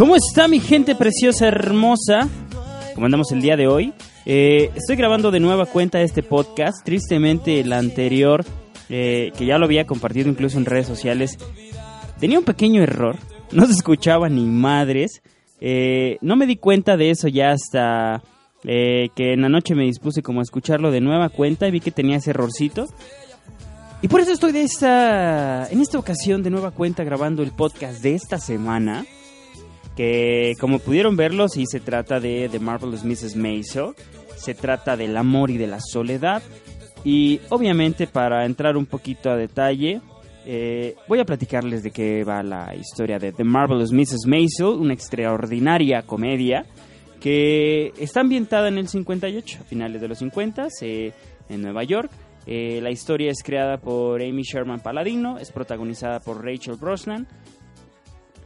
¿Cómo está mi gente preciosa, hermosa? ¿Cómo andamos el día de hoy? Eh, estoy grabando de nueva cuenta este podcast. Tristemente, el anterior, eh, que ya lo había compartido incluso en redes sociales, tenía un pequeño error. No se escuchaba ni madres. Eh, no me di cuenta de eso ya hasta que en la noche me dispuse como a escucharlo de nueva cuenta y vi que tenía ese errorcito. Y por eso estoy de esta, en esta ocasión de nueva cuenta grabando el podcast de esta semana que como pudieron verlo, sí se trata de The Marvelous Mrs. Maisel, se trata del amor y de la soledad, y obviamente para entrar un poquito a detalle, eh, voy a platicarles de qué va la historia de The Marvelous Mrs. Maisel, una extraordinaria comedia que está ambientada en el 58, a finales de los 50, en Nueva York. Eh, la historia es creada por Amy Sherman Paladino, es protagonizada por Rachel Brosnan,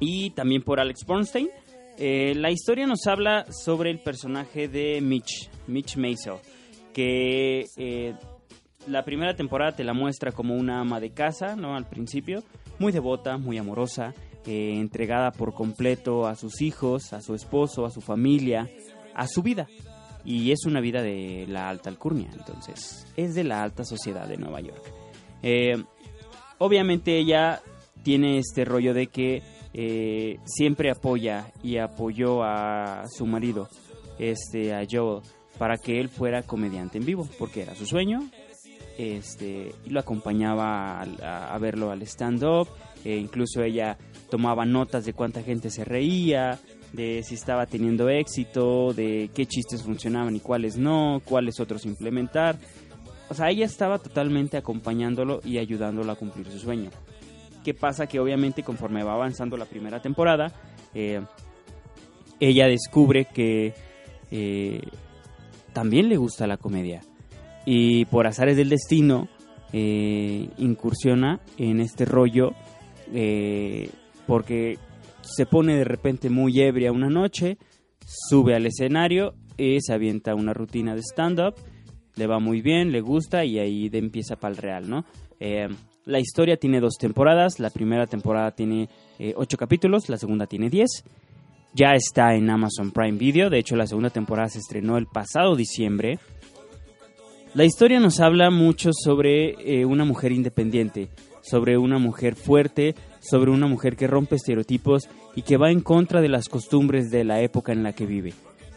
y también por Alex Bornstein. Eh, la historia nos habla sobre el personaje de Mitch, Mitch Maisel, que eh, la primera temporada te la muestra como una ama de casa, ¿no? Al principio, muy devota, muy amorosa, eh, entregada por completo a sus hijos, a su esposo, a su familia, a su vida. Y es una vida de la alta alcurnia, entonces es de la alta sociedad de Nueva York. obviamente ella tiene este rollo de que eh, siempre apoya y apoyó a su marido, este, a Joel, para que él fuera comediante en vivo, porque era su sueño. Este, y lo acompañaba a, verlo al stand-up, e incluso ella tomaba notas de cuánta gente se reía, de si estaba teniendo éxito, de qué chistes funcionaban y cuáles no, cuáles otros implementar. O sea, ella estaba totalmente acompañándolo y ayudándolo a cumplir su sueño. ¿Qué pasa? Que obviamente conforme va avanzando la primera temporada, eh, ella descubre que eh, también le gusta la comedia. Y por azares del destino, eh, incursiona en este rollo porque se pone de repente muy ebria una noche, sube al escenario y se avienta una rutina de stand-up, le va muy bien, le gusta y ahí empieza para el real, ¿no? La historia tiene dos temporadas. La primera temporada tiene eh, ocho capítulos, la segunda tiene diez. Ya está en Amazon Prime Video. De hecho, la segunda temporada se estrenó el pasado diciembre. La historia nos habla mucho sobre eh, una mujer independiente, sobre una mujer fuerte, sobre una mujer que rompe estereotipos y que va en contra de las costumbres de la época en la que vive.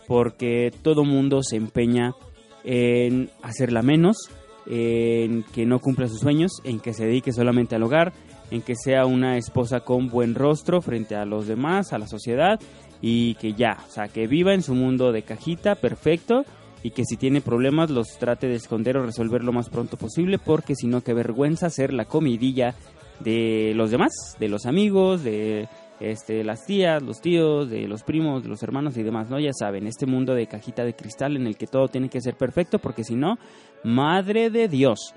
Porque todo mundo se empeña en hacerla menos, en que no cumpla sus sueños, en que se dedique solamente al hogar, en que sea una esposa con buen rostro frente a los demás, a la sociedad y que ya, o sea, que viva en su mundo de cajita perfecto y que si tiene problemas los trate de esconder o resolver lo más pronto posible porque si no, qué vergüenza ser la comidilla de los demás, de los amigos, de este, las tías, los tíos, de los primos, de los hermanos y demás, ¿no? Ya saben, este mundo de cajita de cristal en el que todo tiene que ser perfecto, porque si no, madre de Dios.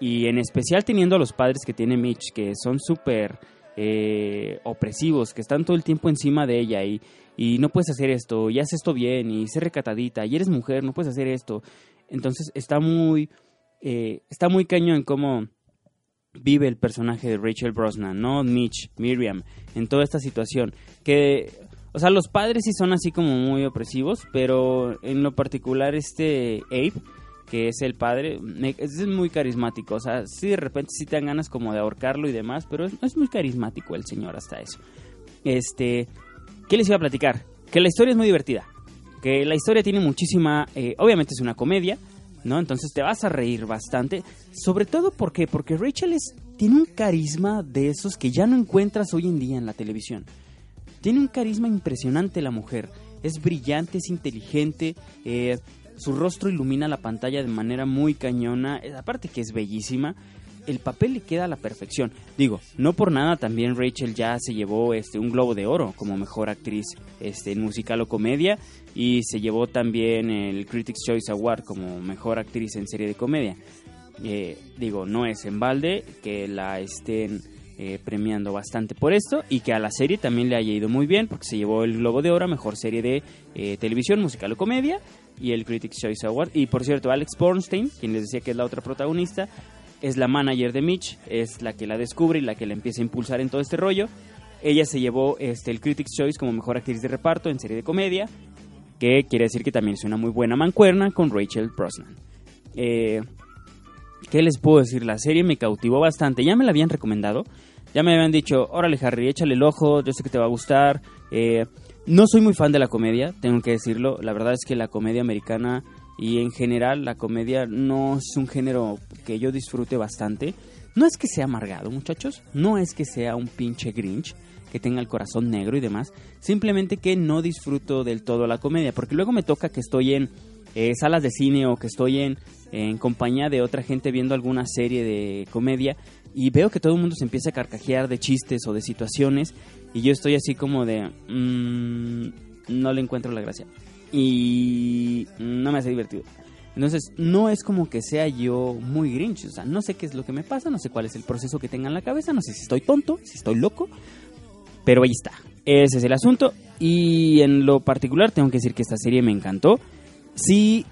Y en especial teniendo a los padres que tiene Mitch, que son súper eh, opresivos, que están todo el tiempo encima de ella y, y no puedes hacer esto, y haces esto bien, y sé recatadita, y eres mujer, no puedes hacer esto. Entonces está muy, eh, está muy cañón cómo vive el personaje de Rachel Brosnan, no Mitch, Miriam, en toda esta situación. Que, o sea, los padres sí son así como muy opresivos, pero en lo particular este Abe, que es el padre, es muy carismático. O sea, sí de repente sí te dan ganas como de ahorcarlo y demás, pero es, es muy carismático el señor hasta eso. Este, ¿qué les iba a platicar? Que la historia es muy divertida. Que la historia tiene muchísima, eh, obviamente es una comedia, ¿no? Entonces te vas a reír bastante. Sobre todo porque, porque Rachel es, tiene un carisma de esos que ya no encuentras hoy en día en la televisión. Tiene un carisma impresionante la mujer. Es brillante, es inteligente. Eh, su rostro ilumina la pantalla de manera muy cañona. Eh, aparte que es bellísima el papel le queda a la perfección. Digo, no por nada también Rachel ya se llevó este un Globo de Oro como mejor actriz este en musical o comedia y se llevó también el Critics Choice Award como mejor actriz en serie de comedia. Eh, digo, no es en balde que la estén eh, premiando bastante por esto y que a la serie también le haya ido muy bien porque se llevó el Globo de Oro, mejor serie de eh, televisión, musical o comedia y el Critics Choice Award. Y por cierto, Alex Bornstein, quien les decía que es la otra protagonista, es la manager de Mitch, es la que la descubre y la que la empieza a impulsar en todo este rollo. Ella se llevó este, el Critics' Choice como mejor actriz de reparto en serie de comedia, que quiere decir que también es una muy buena mancuerna con Rachel Brosnan. Eh, ¿Qué les puedo decir? La serie me cautivó bastante. Ya me la habían recomendado. Ya me habían dicho, órale Harry, échale el ojo, yo sé que te va a gustar. Eh, no soy muy fan de la comedia, tengo que decirlo. La verdad es que la comedia americana y en general la comedia no es un género que yo disfrute bastante. No es que sea amargado, muchachos. No es que sea un pinche Grinch que tenga el corazón negro y demás. Simplemente que no disfruto del todo la comedia. Porque luego me toca que estoy en eh, salas de cine o que estoy en, compañía de otra gente viendo alguna serie de comedia y veo que todo el mundo se empieza a carcajear de chistes o de situaciones y yo estoy así como de mm, no le encuentro la gracia y no me hace divertido. Entonces, no es como que sea yo muy grinch, o sea, no sé qué es lo que me pasa, no sé cuál es el proceso que tenga en la cabeza, no sé si estoy tonto, si estoy loco, pero ahí está. Ese es el asunto y en lo particular tengo que decir que esta serie me encantó. Sí,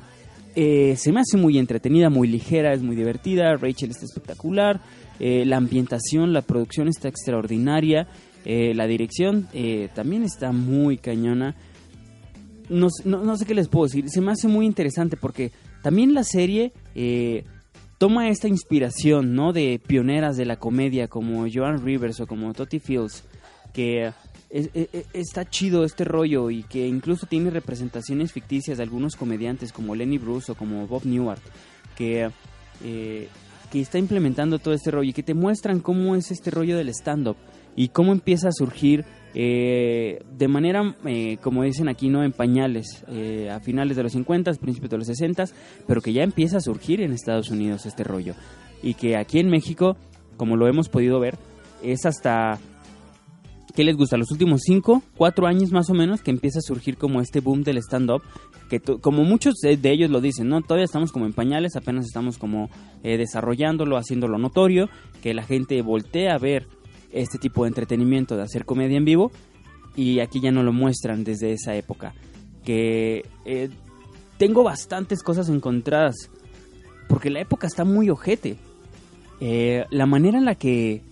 eh, se me hace muy entretenida, muy ligera, es muy divertida. Rachel está espectacular. Eh, la ambientación, la producción está extraordinaria. Eh, la dirección también está muy cañona. No, no, sé qué les puedo decir. Se me hace muy interesante porque también la serie toma esta inspiración, ¿no? De pioneras de la comedia como Joan Rivers o como Tottie Fields, que está chido este rollo y que incluso tiene representaciones ficticias de algunos comediantes como Lenny Bruce o como Bob Newhart, que, eh, que está implementando todo este rollo y que te muestran cómo es este rollo del stand-up y cómo empieza a surgir eh, de manera, eh, como dicen aquí, no en pañales, a finales de los 50, principios de los 60, pero que ya empieza a surgir en Estados Unidos este rollo. Y que aquí en México, como lo hemos podido ver, es hasta ¿qué les gusta? Los últimos 5, 4 años más o menos que empieza a surgir como este boom del stand-up, que como muchos de ellos lo dicen, ¿no? Todavía estamos como en pañales, apenas estamos como eh, desarrollándolo, haciéndolo notorio, que la gente voltea a ver este tipo de entretenimiento de hacer comedia en vivo y aquí ya no lo muestran desde esa época. Que eh, tengo bastantes cosas encontradas porque la época está muy ojete. Eh, la manera en la que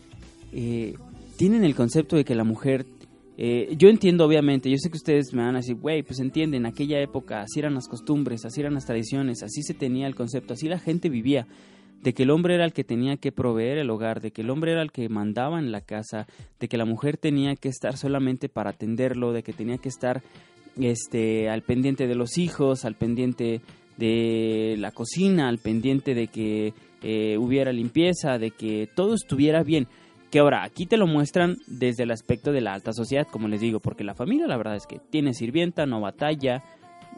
tienen el concepto de que la mujer... Eh, yo entiendo, obviamente, yo sé que ustedes me van a decir, güey, pues entienden, en aquella época así eran las costumbres, así eran las tradiciones, así se tenía el concepto, así la gente vivía, de que el hombre era el que tenía que proveer el hogar, de que el hombre era el que mandaba en la casa, de que la mujer tenía que estar solamente para atenderlo, de que tenía que estar este, al pendiente de los hijos, al pendiente de la cocina, al pendiente de que eh, hubiera limpieza, de que todo estuviera bien que ahora aquí te lo muestran desde el aspecto de la alta sociedad, como les digo, porque la familia la verdad es que tiene sirvienta, no batalla,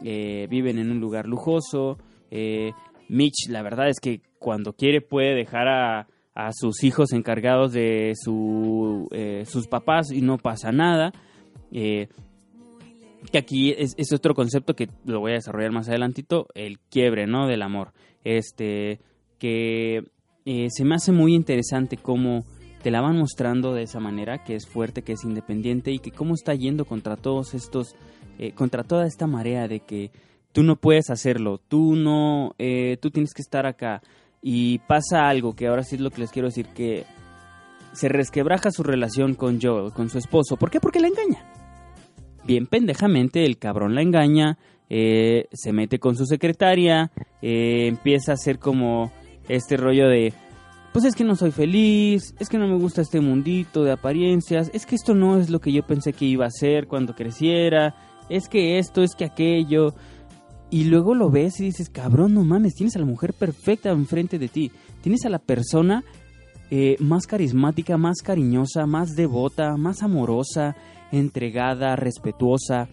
eh, viven en un lugar lujoso. Eh, Mitch, la verdad es que cuando quiere puede dejar a, a sus hijos encargados de su, eh, sus papás y no pasa nada. que aquí es, es, otro concepto que lo voy a desarrollar más adelantito, el quiebre, ¿no? Del amor. Este, que se me hace muy interesante cómo te la van mostrando de esa manera, que es fuerte, que es independiente y que cómo está yendo contra todos estos, eh, contra toda esta marea de que tú no puedes hacerlo, tú no, eh, tú tienes que estar acá y pasa algo que ahora sí es lo que les quiero decir que se resquebraja su relación con Joel, con su esposo. ¿Por qué? Porque la engaña. Bien pendejamente el cabrón la engaña, eh, se mete con su secretaria, empieza a hacer como este rollo de pues es que no soy feliz, es que no me gusta este mundito de apariencias, es que esto no es lo que yo pensé que iba a ser cuando creciera, es que esto, es que aquello. Y luego lo ves y dices, cabrón, no mames, tienes a la mujer perfecta enfrente de ti, tienes a la persona eh, más carismática, más cariñosa, más devota, más amorosa, entregada, respetuosa,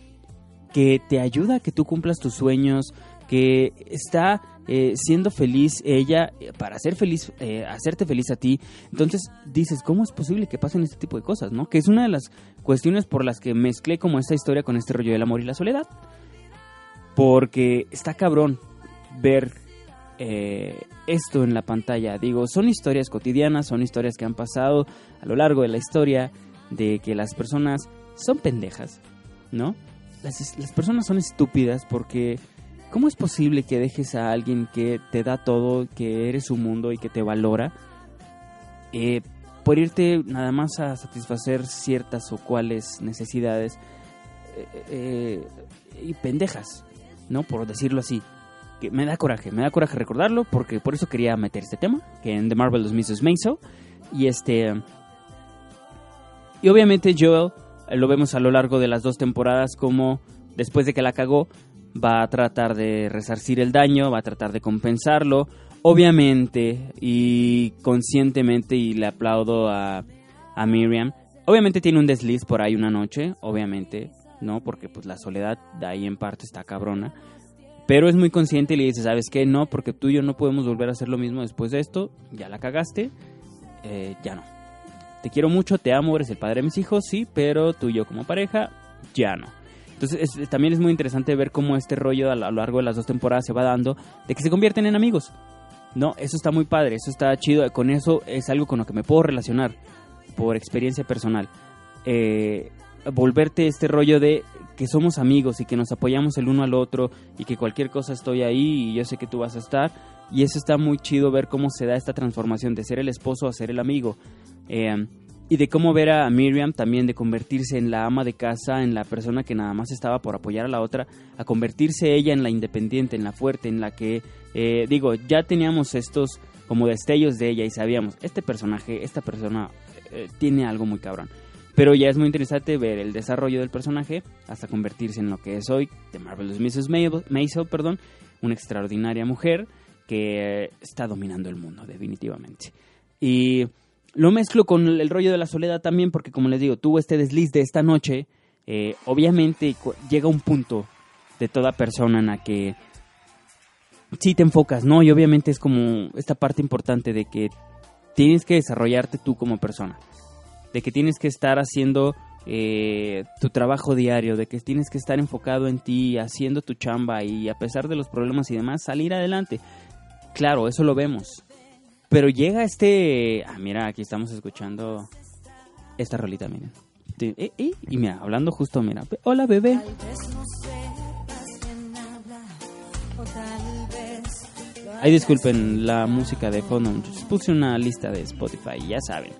que te ayuda a que tú cumplas tus sueños, que está eh, siendo feliz ella eh, para ser feliz, eh, hacerte feliz a ti. Entonces dices, ¿cómo es posible que pasen este tipo de cosas? ¿no? Que es una de las cuestiones por las que mezclé como esta historia con este rollo del amor y la soledad. Porque está cabrón ver esto en la pantalla. Digo, son historias cotidianas, son historias que han pasado a lo largo de la historia de que las personas son pendejas, ¿no? Las, las personas son estúpidas porque ¿cómo es posible que dejes a alguien que te da todo, que eres su mundo y que te valora, eh, por irte nada más a satisfacer ciertas o cuales necesidades eh, eh, y pendejas, ¿no? Por decirlo así. Que me da coraje, me da coraje recordarlo porque por eso quería meter este tema, que en The Marvelous Mrs. Maisel. Y este... Y obviamente Joel, lo vemos a lo largo de las dos temporadas como después de que la cagó, va a tratar de resarcir el daño, va a tratar de compensarlo. Obviamente y conscientemente, y le aplaudo a, a Miriam, obviamente tiene un desliz por ahí una noche, obviamente, ¿no? Porque pues la soledad de ahí en parte está cabrona. Pero es muy consciente y le dice, ¿sabes qué? No, porque tú y yo no podemos volver a hacer lo mismo después de esto. Ya la cagaste, eh, ya no. Te quiero mucho, te amo, eres el padre de mis hijos, sí, pero tú y yo como pareja, ya no. Entonces también es muy interesante ver cómo este rollo a lo largo de las dos temporadas se va dando de que se convierten en amigos. No, eso está muy padre, eso está chido, con eso es algo con lo que me puedo relacionar por experiencia personal. Eh, volverte este rollo de que somos amigos y que nos apoyamos el uno al otro y que cualquier cosa estoy ahí y yo sé que tú vas a estar. Y eso está muy chido ver cómo se da esta transformación de ser el esposo a ser el amigo. Eh, y de cómo ver a Miriam también de convertirse en la ama de casa, en la persona que nada más estaba por apoyar a la otra, a convertirse ella en la independiente, en la fuerte, en la que, eh, digo, ya teníamos estos como destellos de ella y sabíamos, este personaje, esta persona eh, tiene algo muy cabrón. Pero ya es muy interesante ver el desarrollo del personaje hasta convertirse en lo que es hoy, de Marvelous Mrs. Maisel, perdón, una extraordinaria mujer que está dominando el mundo, definitivamente. Y lo mezclo con el rollo de la soledad también, porque como les digo, tuvo este desliz de esta noche. Eh, obviamente llega un punto de toda persona en la que sí te enfocas, ¿no? Y obviamente es como esta parte importante de que tienes que desarrollarte tú como persona, de que tienes que estar haciendo eh, tu trabajo diario, de que tienes que estar enfocado en ti, haciendo tu chamba y a pesar de los problemas y demás, salir adelante. Claro, eso lo vemos, pero llega este... Ah, mira, aquí estamos escuchando esta rolita, miren. Y mira, hablando justo, mira. Hola, bebé. Ay, disculpen la música de fondo. Puse una lista de Spotify, ya saben.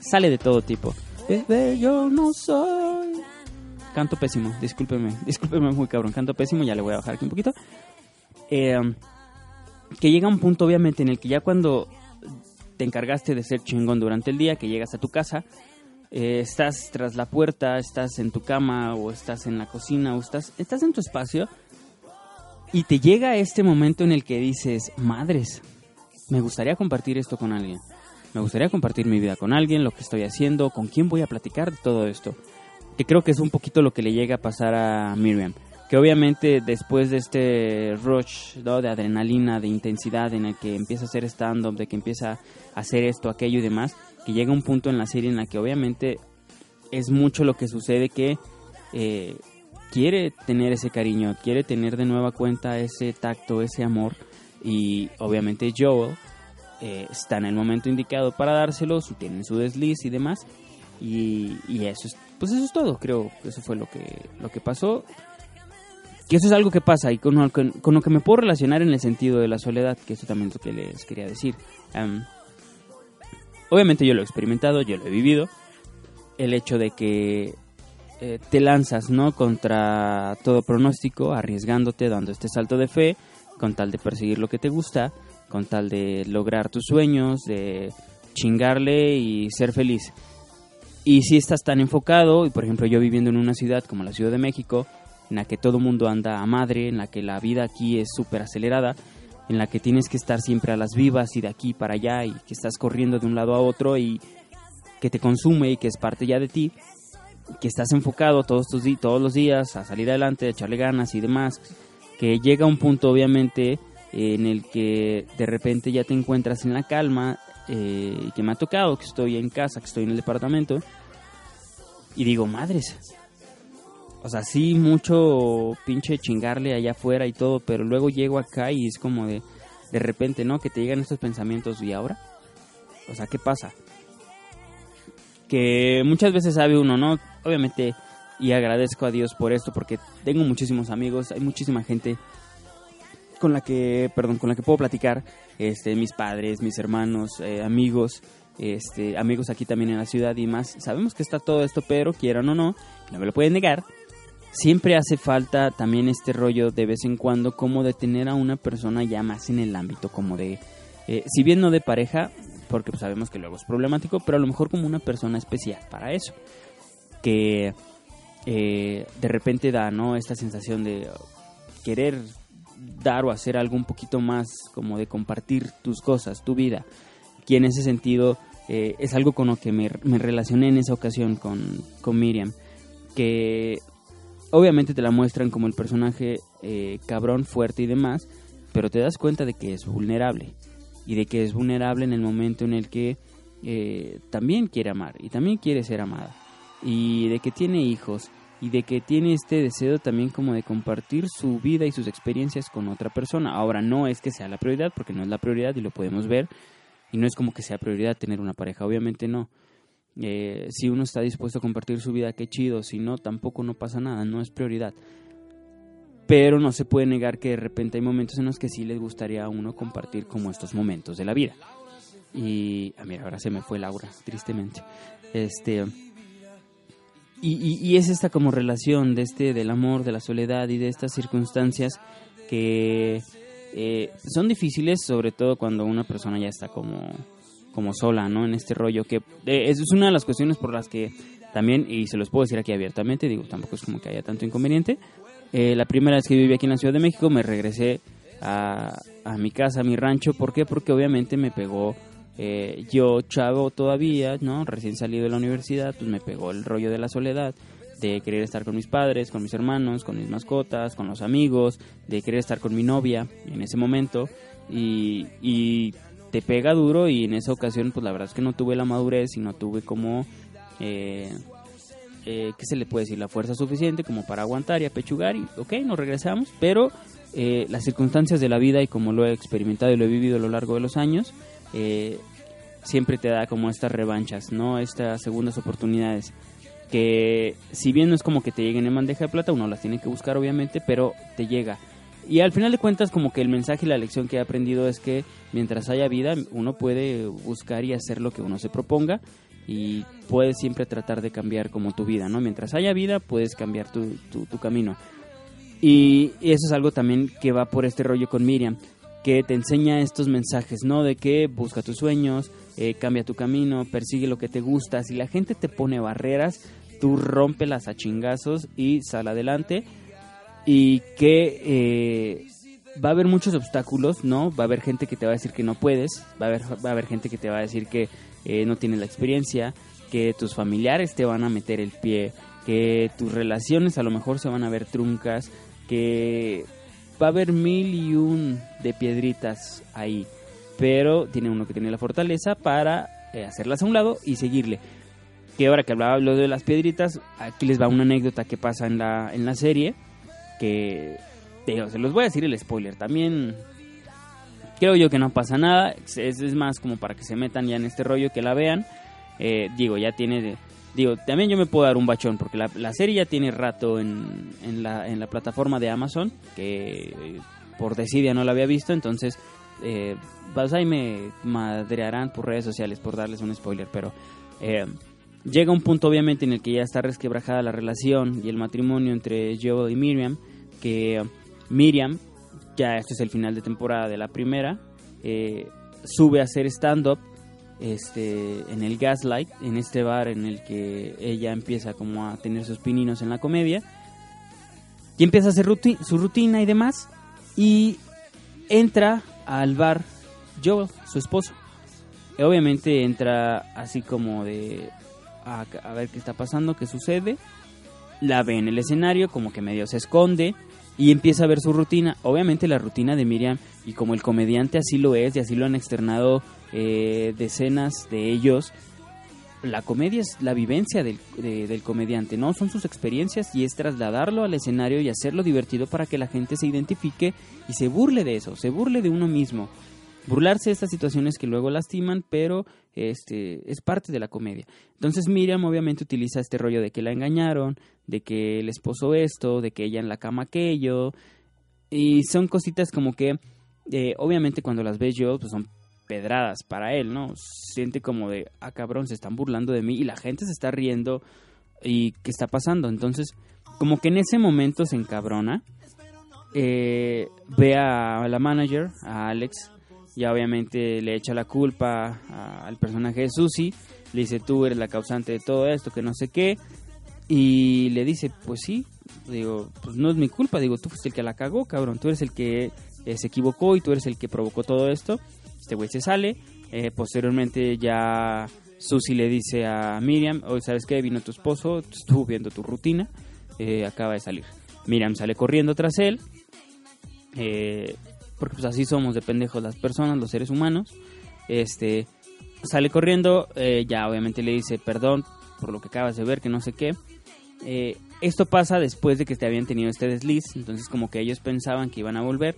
Sale de todo tipo. Bebé, yo no soy. Canto pésimo, discúlpeme. Discúlpeme muy cabrón. Canto pésimo, ya le voy a bajar aquí un poquito. Eh, que llega un punto, obviamente, en el que ya cuando te encargaste de ser chingón durante el día, que llegas a tu casa, eh, estás tras la puerta, estás en tu cama o estás en la cocina o estás, estás en tu espacio y te llega este momento en el que dices, madres, me gustaría compartir esto con alguien. Me gustaría compartir mi vida con alguien, lo que estoy haciendo, con quién voy a platicar de todo esto. Que creo que es un poquito lo que le llega a pasar a Miriam que obviamente después de este rush de adrenalina, de intensidad en el que empieza a hacer stand-up, de que empieza a hacer esto, aquello y demás, que llega un punto en la serie en la que obviamente es mucho lo que sucede que eh, quiere tener ese cariño, quiere tener de nueva cuenta ese tacto, ese amor y obviamente Joel eh, está en el momento indicado para dárselo, tienen su desliz y demás y, eso es, pues eso es todo, creo que eso fue lo que, lo que pasó que eso es algo que pasa y con lo que, con lo que me puedo relacionar en el sentido de la soledad, que eso también es lo que les quería decir. obviamente yo lo he experimentado, yo lo he vivido. El hecho de que eh, te lanzas no contra todo pronóstico, arriesgándote, dando este salto de fe, con tal de perseguir lo que te gusta, con tal de lograr tus sueños, de chingarle y ser feliz. Y si estás tan enfocado, y por ejemplo yo viviendo en una ciudad como la Ciudad de México, en la que todo mundo anda a madre, en la que la vida aquí es súper acelerada, en la que tienes que estar siempre a las vivas y de aquí para allá y que estás corriendo de un lado a otro y que te consume y que es parte ya de ti, que estás enfocado todos, tus todos los días a salir adelante, a echarle ganas y demás, que llega un punto obviamente en el que de repente ya te encuentras en la calma eh, que me ha tocado, que estoy en casa, que estoy en el departamento y digo, madres, o sea, sí, mucho pinche chingarle allá afuera y todo, pero luego llego acá y es como de, de repente, ¿no? Que te llegan estos pensamientos y ahora. O sea, ¿qué pasa? Que muchas veces sabe uno, ¿no? Obviamente, y agradezco a Dios por esto, porque tengo muchísimos amigos, hay muchísima gente con la que, perdón, con la que puedo platicar, este, mis padres, mis hermanos, eh, amigos, este, amigos aquí también en la ciudad y más. Sabemos que está todo esto, pero quieran o no, no me lo pueden negar. Siempre hace falta también este rollo de vez en cuando como de tener a una persona ya más en el ámbito como de, eh, si bien no de pareja, porque pues, sabemos que luego es problemático, pero a lo mejor como una persona especial para eso. Que eh, de repente da, ¿no? Esta sensación de querer dar o hacer algo un poquito más como de compartir tus cosas, tu vida. Y en ese sentido eh, es algo con lo que me, relacioné en esa ocasión con, con, Miriam, que obviamente te la muestran como el personaje eh, cabrón, fuerte y demás, pero te das cuenta de que es vulnerable y de que es vulnerable en el momento en el que eh, también quiere amar y también quiere ser amada y de que tiene hijos y de que tiene este deseo también como de compartir su vida y sus experiencias con otra persona. Ahora no es que sea la prioridad, porque no es la prioridad y lo podemos ver, y no es como que sea prioridad tener una pareja, obviamente no. Eh, si uno está dispuesto a compartir su vida, qué chido, si no, tampoco no pasa nada, no es prioridad. Pero no se puede negar que de repente hay momentos en los que sí les gustaría a uno compartir como estos momentos de la vida. Y, ah, mira, ahora se me fue Laura, tristemente. Este, y, es esta como relación de este del amor, de la soledad y de estas circunstancias que eh, son difíciles, sobre todo cuando una persona ya está como, como sola, ¿no? En este rollo que eh, es una de las cuestiones por las que también, y se los puedo decir aquí abiertamente, digo, tampoco es como que haya tanto inconveniente. Eh, la primera vez que viví aquí en la Ciudad de México me regresé a, a mi casa, a mi rancho. ¿Por qué? Porque obviamente me pegó eh, yo, chavo todavía, ¿no? Recién salido de la universidad, pues me pegó el rollo de la soledad, de querer estar con mis padres, con mis hermanos, con mis mascotas, con los amigos, de querer estar con mi novia en ese momento y, te pega duro y en esa ocasión pues la verdad es que no tuve la madurez y no tuve como, eh, eh, ¿qué se le puede decir? La fuerza suficiente como para aguantar y apechugar y ok, nos regresamos, pero eh, las circunstancias de la vida y como lo he experimentado y lo he vivido a lo largo de los años, eh, siempre te da como estas revanchas, ¿no? Estas segundas oportunidades que si bien no es como que te lleguen en bandeja de plata, uno las tiene que buscar obviamente, pero te llega. Y al final de cuentas como que el mensaje y la lección que he aprendido es que mientras haya vida uno puede buscar y hacer lo que uno se proponga y puedes siempre tratar de cambiar como tu vida, ¿no? Mientras haya vida puedes cambiar tu, tu camino. Y eso es algo también que va por este rollo con Miriam que te enseña estos mensajes, ¿no? De que busca tus sueños, eh, cambia tu camino, persigue lo que te gusta. Si la gente te pone barreras, tú rompelas a chingazos y sal adelante. Y que eh, va a haber muchos obstáculos, ¿no? Va a haber gente que te va a decir que no puedes, va a haber, va a haber gente que te va a decir que eh, no tienes la experiencia, que tus familiares te van a meter el pie, que tus relaciones a lo mejor se van a ver truncas, que va a haber mil y un de piedritas ahí, pero tiene uno que tiene la fortaleza para eh, hacerlas a un lado y seguirle. Que ahora que hablaba lo de las piedritas, aquí les va una anécdota que pasa en la, en la serie, que se los voy a decir el spoiler, también creo yo que no pasa nada, es, más como para que se metan ya en este rollo, que la vean, eh, digo, ya tiene Digo, también yo me puedo dar un bachón porque la, la serie ya tiene rato en, en, la, en la plataforma de Amazon, que eh, por desidia no la había visto, entonces eh, pues ahí me madrearán por redes sociales por darles un spoiler, pero eh, llega un punto obviamente en el que ya está resquebrajada la relación y el matrimonio entre Joel y Miriam, que Miriam, ya este es el final de temporada de la primera, eh, sube a hacer stand-up este, en el Gaslight, en este bar en el que ella empieza como a tener sus pininos en la comedia. Y empieza a hacer su rutina y demás. Y entra al bar Joel, su esposo. Y obviamente entra así como de a, a, ver qué está pasando, qué sucede. La ve en el escenario, como que medio se esconde y empieza a ver su rutina. Obviamente la rutina de Miriam, y como el comediante así lo es, y así lo han externado eh, decenas de ellos, la comedia es la vivencia del, del, comediante, ¿no? Son sus experiencias y es trasladarlo al escenario y hacerlo divertido para que la gente se identifique y se burle de eso, se burle de uno mismo burlarse de estas situaciones que luego lastiman, pero este es parte de la comedia. Entonces Miriam obviamente utiliza este rollo de que la engañaron, de que el esposo esto, de que ella en la cama aquello, Y son cositas como que, eh, obviamente cuando las ves yo, pues son pedradas para él, ¿no? Siente como de, ah, cabrón, se están burlando de mí y la gente se está riendo y qué está pasando. Entonces, como que en ese momento se encabrona, eh, ve a la manager, a Alex, y obviamente le echa la culpa al personaje de Susie, le dice, tú eres la causante de todo esto, que no sé qué, y le dice, pues sí, digo, pues no es mi culpa, digo, tú fuiste el que la cagó, cabrón, tú eres el que eh, se equivocó y tú eres el que provocó todo esto. Este güey se sale, eh, posteriormente ya Susie le dice a Miriam, hoy sabes qué, vino tu esposo, estuvo viendo tu rutina, eh, acaba de salir. Miriam sale corriendo tras él, porque pues así somos de pendejos las personas, los seres humanos. Este sale corriendo, ya obviamente le dice perdón por lo que acabas de ver, que no sé qué. Eh, esto pasa después de que te habían tenido este desliz, entonces como que ellos pensaban que iban a volver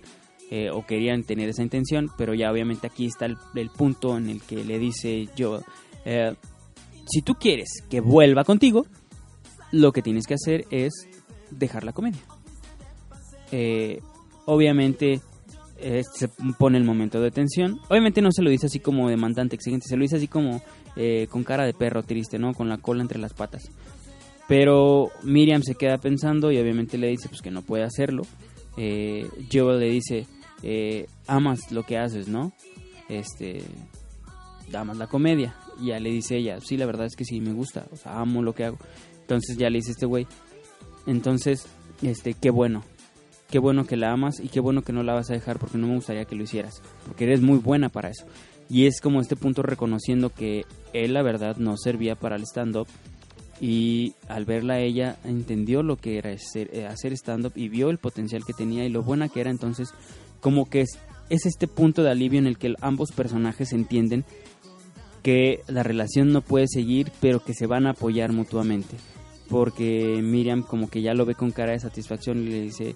eh, o querían tener esa intención, pero ya obviamente aquí está el, punto en el que le dice yo, eh, si tú quieres que vuelva contigo, lo que tienes que hacer es dejar la comedia. obviamente se pone el momento de tensión. Obviamente no se lo dice así como demandante, exigente, se lo dice así como con cara de perro triste, ¿no? Con la cola entre las patas. Pero Miriam se queda pensando y obviamente le dice pues que no puede hacerlo. Eh, Joel le dice, eh, amas lo que haces, ¿no? Este, amas la comedia. Y ya le dice ella, sí, la verdad es que sí, me gusta, o sea, amo lo que hago. Entonces ya le dice este güey, entonces, este, qué bueno, qué bueno que la amas y qué bueno que no la vas a dejar porque no me gustaría que lo hicieras, porque eres muy buena para eso. Y es como este punto reconociendo que él la verdad no servía para el stand-up y al verla ella entendió lo que era eh, hacer, stand-up y vio el potencial que tenía y lo buena que era entonces como que es, es este punto de alivio en el que ambos personajes entienden que la relación no puede seguir pero que se van a apoyar mutuamente porque Miriam como que ya lo ve con cara de satisfacción y le dice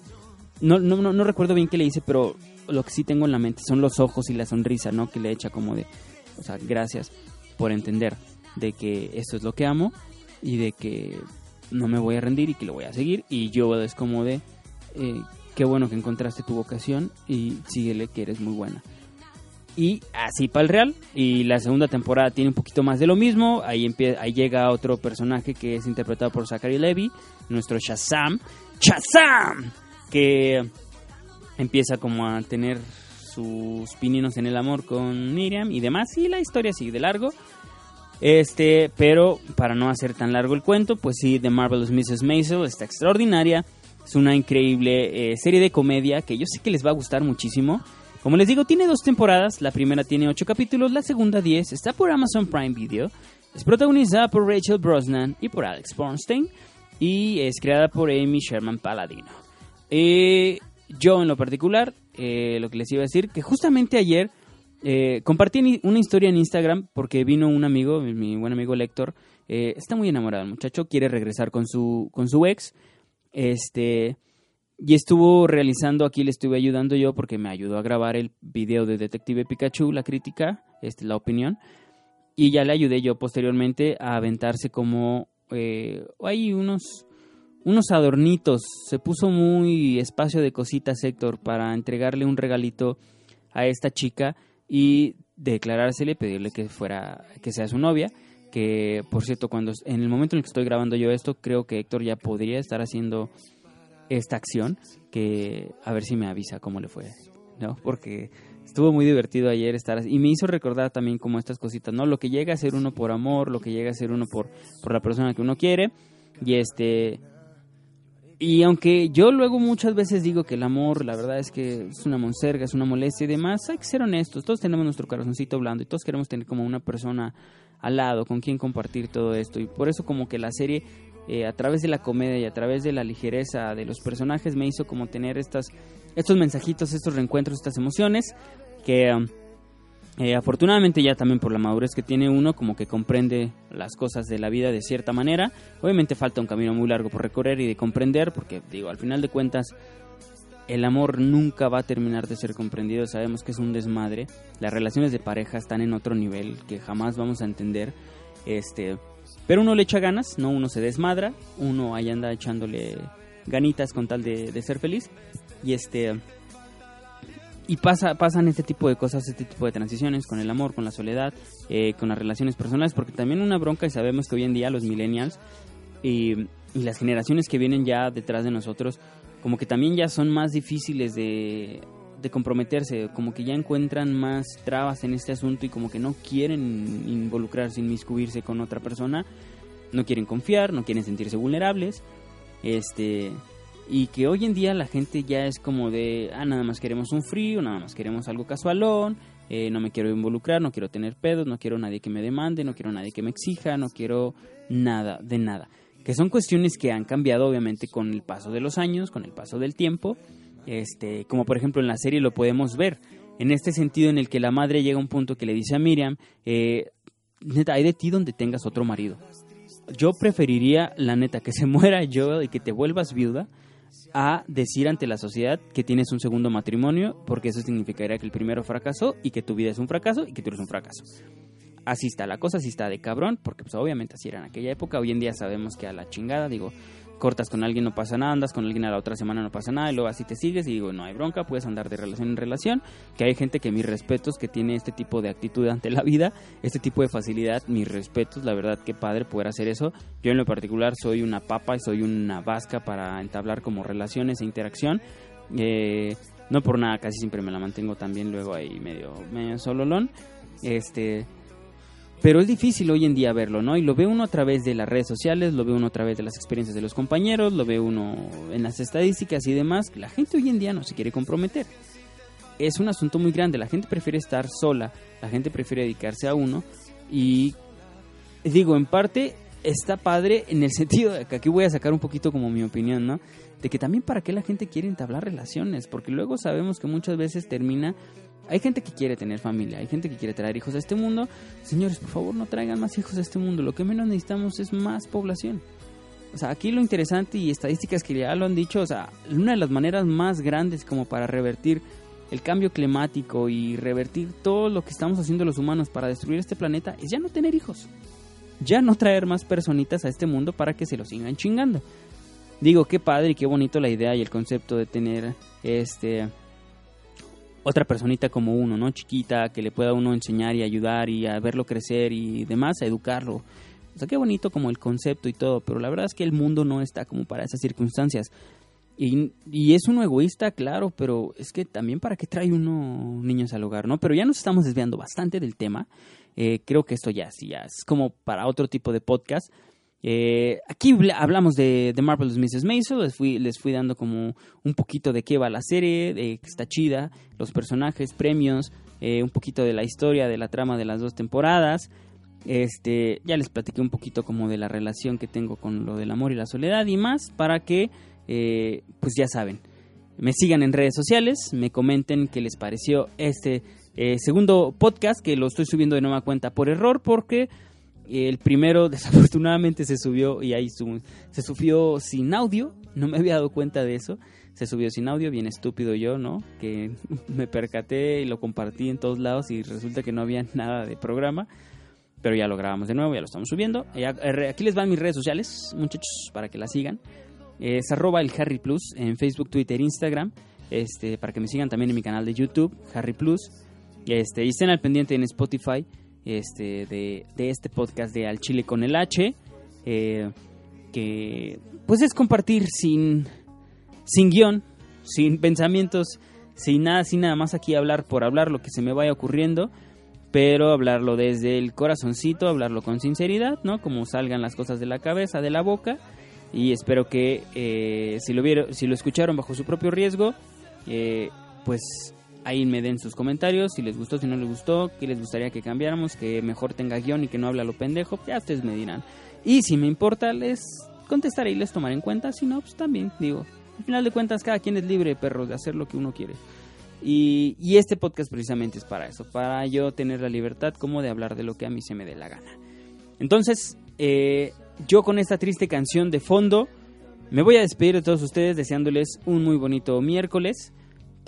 no, no, no, no recuerdo bien qué le dice pero lo que sí tengo en la mente son los ojos y la sonrisa no que le echa como de o sea gracias por entender de que esto es lo que amo y de que no me voy a rendir y que lo voy a seguir. Y yo es como de, eh, qué bueno que encontraste tu vocación y síguele que eres muy buena. Y así para el Real. Y la segunda temporada tiene un poquito más de lo mismo. Ahí, empieza, ahí llega otro personaje que es interpretado por Zachary Levy, nuestro Shazam. ¡Shazam! Que empieza como a tener sus pininos en el amor con Miriam y demás. Y la historia sigue de largo. Este, pero para no hacer tan largo el cuento, pues sí, The Marvelous Mrs. Maisel está extraordinaria. Es una increíble eh, serie de comedia que yo sé que les va a gustar muchísimo. Como les digo, tiene dos temporadas. La primera tiene ocho capítulos, la segunda diez. Está por Amazon Prime Video. Es protagonizada por Rachel Brosnan y por Alex Bornstein. Y es creada por Amy Sherman Paladino. Eh, yo en lo particular, eh, lo que les iba a decir, que justamente ayer eh, compartí una historia en Instagram porque vino un amigo, mi buen amigo Lector, está muy enamorado el muchacho, quiere regresar con su, con su ex, este, y estuvo realizando, aquí le estuve ayudando yo porque me ayudó a grabar el video de Detective Pikachu, la crítica, este, la opinión, y ya le ayudé yo posteriormente a aventarse como, eh, hay unos, unos adornitos, se puso muy espacio de cositas Héctor para entregarle un regalito a esta chica, y declarársele, pedirle que fuera, que sea su novia, que por cierto, cuando en el momento en el que estoy grabando yo esto, creo que Héctor ya podría estar haciendo esta acción, que a ver si me avisa cómo le fue, ¿no? Porque estuvo muy divertido ayer estar y me hizo recordar también como estas cositas, ¿no? Lo que llega a ser uno por amor, lo que llega a ser uno por, por la persona que uno quiere y este y aunque yo luego muchas veces digo que el amor, la verdad es que es una monserga, es una molestia y demás, hay que ser honestos. Todos tenemos nuestro corazoncito blando y todos queremos tener como una persona al lado con quien compartir todo esto. Y por eso como que la serie, eh, a través de la comedia y a través de la ligereza de los personajes, me hizo como tener estas, estos mensajitos, estos reencuentros, estas emociones que... Um, eh, afortunadamente ya también por la madurez que tiene uno, como que comprende las cosas de la vida de cierta manera. Obviamente falta un camino muy largo por recorrer y de comprender, porque digo, al final de cuentas, el amor nunca va a terminar de ser comprendido. Sabemos que es un desmadre. Las relaciones de pareja están en otro nivel que jamás vamos a entender. Este, pero uno le echa ganas, no uno se desmadra, uno ahí anda echándole ganitas con tal de, de ser feliz. Y este y pasa, pasan este tipo de cosas, este tipo de transiciones con el amor, con la soledad, eh, con las relaciones personales, porque también una bronca y sabemos que hoy en día los millennials y, y, las generaciones que vienen ya detrás de nosotros, como que también ya son más difíciles de, comprometerse, como que ya encuentran más trabas en este asunto y como que no quieren involucrarse, inmiscuirse con otra persona, no quieren confiar, no quieren sentirse vulnerables, este y que hoy en día la gente ya es como de, ah, nada más queremos un frío, nada más queremos algo casualón, eh, no me quiero involucrar, no quiero tener pedos, no quiero nadie que me demande, no quiero nadie que me exija, no quiero nada de nada. Que son cuestiones que han cambiado obviamente con el paso de los años, con el paso del tiempo, este, como por ejemplo en la serie lo podemos ver, en este sentido en el que la madre llega a un punto que le dice a Miriam, eh, neta, hay de ti donde tengas otro marido. Yo preferiría, la neta, que se muera yo y que te vuelvas viuda, a decir ante la sociedad que tienes un segundo matrimonio, porque eso significaría que el primero fracasó y que tu vida es un fracaso y que tú eres un fracaso. Así está la cosa, así está de cabrón, porque pues obviamente así era en aquella época, hoy en día sabemos que a la chingada, digo, cortas con alguien no pasa nada, andas con alguien a la otra semana no pasa nada, y luego así te sigues y digo, no hay bronca, puedes andar de relación en relación, que hay gente que mis respetos, que tiene este tipo de actitud ante la vida, este tipo de facilidad, mis respetos, la verdad que padre poder hacer eso. Yo en lo particular soy una papa y soy una vasca para entablar como relaciones e interacción. Eh, no por nada, casi siempre me la mantengo también luego ahí medio, medio sololón. Este, pero es difícil hoy en día verlo, ¿no? Y lo ve uno a través de las redes sociales, lo ve uno a través de las experiencias de los compañeros, lo ve uno en las estadísticas y demás. La gente hoy en día no se quiere comprometer. Es un asunto muy grande, la gente prefiere estar sola, la gente prefiere dedicarse a uno y digo, en parte está padre en el sentido de que aquí voy a sacar un poquito como mi opinión, ¿no? De que también para qué la gente quiere entablar relaciones, porque luego sabemos que muchas veces termina hay gente que quiere tener familia, hay gente que quiere traer hijos a este mundo. Señores, por favor, no traigan más hijos a este mundo. Lo que menos necesitamos es más población. O sea, aquí lo interesante y estadísticas que ya lo han dicho, o sea, una de las maneras más grandes como para revertir el cambio climático y revertir todo lo que estamos haciendo los humanos para destruir este planeta es ya no tener hijos. Ya no traer más personitas a este mundo para que se lo sigan chingando. Digo, qué padre y qué bonito la idea y el concepto de tener este otra personita como uno, ¿no? Chiquita, que le pueda uno enseñar y ayudar y a verlo crecer y demás, a educarlo. O sea, qué bonito como el concepto y todo, pero la verdad es que el mundo no está como para esas circunstancias. Y, y, es uno egoísta, claro, pero es que también para qué trae uno niños al hogar, ¿no? Pero ya nos estamos desviando bastante del tema. Eh, creo que esto ya, sí, ya es como para otro tipo de podcast. Eh, aquí hablamos de, de Marvelous Mrs. Maisel, les fui, les fui dando como un poquito de qué va la serie, de que está chida, los personajes, premios, eh, un poquito de la historia, de la trama de las dos temporadas. Este, ya les platiqué un poquito como de la relación que tengo con lo del amor y la soledad y más para que, eh, pues ya saben, me sigan en redes sociales, me comenten qué les pareció este segundo podcast que lo estoy subiendo de nueva cuenta por error porque el primero desafortunadamente se subió y ahí se subió sin audio, no me había dado cuenta de eso. Se subió sin audio, bien estúpido yo, ¿no? Que me percaté y lo compartí en todos lados y resulta que no había nada de programa. Pero ya lo grabamos de nuevo, ya lo estamos subiendo. Er, aquí les van mis redes sociales, muchachos, para que la sigan. Es arroba el Harry Plus en Facebook, Twitter, Instagram. Este, para que me sigan también en mi canal de YouTube, Harry Plus. Este, y estén al pendiente en Spotify este, de, este podcast de Al Chile con el H, eh, que pues es compartir sin, sin guion, sin pensamientos, sin nada, sin nada más aquí hablar por hablar lo que se me vaya ocurriendo, pero hablarlo desde el corazoncito, hablarlo con sinceridad, ¿no? Como salgan las cosas de la cabeza, de la boca, y espero que eh, si, lo vieron, si lo escucharon bajo su propio riesgo, eh, pues ahí me den sus comentarios, si les gustó, si no les gustó, qué les gustaría que cambiáramos, que mejor tenga guion y que no hable a lo pendejo, ya ustedes me dirán. Y si me importa, les contestaré y les tomaré en cuenta, si no, pues también, digo, al final de cuentas cada quien es libre, perro, de hacer lo que uno quiere. Y, y este podcast precisamente es para eso, para yo tener la libertad como de hablar de lo que a mí se me dé la gana. Entonces, eh, yo con esta triste canción de fondo, me voy a despedir de todos ustedes deseándoles un muy bonito miércoles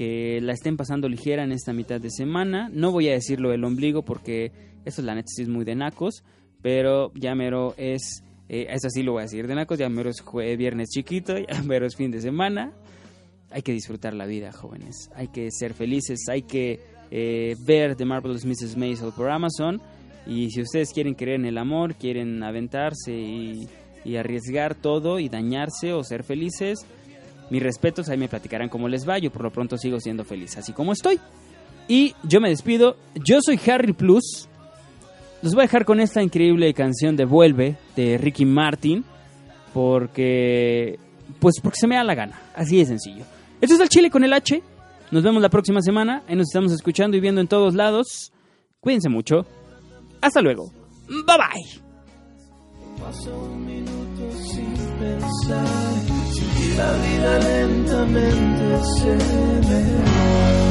que la estén pasando ligera en esta mitad de semana. No voy a decirlo el ombligo porque eso es la neta muy de nacos, pero ya mero es, eh, eso sí lo voy a decir de nacos, ya mero es viernes chiquito, ya mero es fin de semana. hay que disfrutar la vida, jóvenes. Hay que ser felices, hay que eh, ver The Marvelous Mrs. Maisel por Amazon. Y si ustedes quieren creer en el amor, quieren aventarse y arriesgar todo y dañarse o ser felices, mis respetos, ahí me platicarán cómo les va. Yo por lo pronto sigo siendo feliz, así como estoy. Y yo me despido. Yo soy Harry Plus. Los voy a dejar con esta increíble canción de Vuelve de Ricky Martin. Porque. Pues porque se me da la gana. Así de sencillo. Esto es el Chile con el H. Nos vemos la próxima semana. Ahí nos estamos escuchando y viendo en todos lados. Cuídense mucho. Hasta luego. Bye bye. Paso un minuto sin pensar, si la vida lentamente se me va.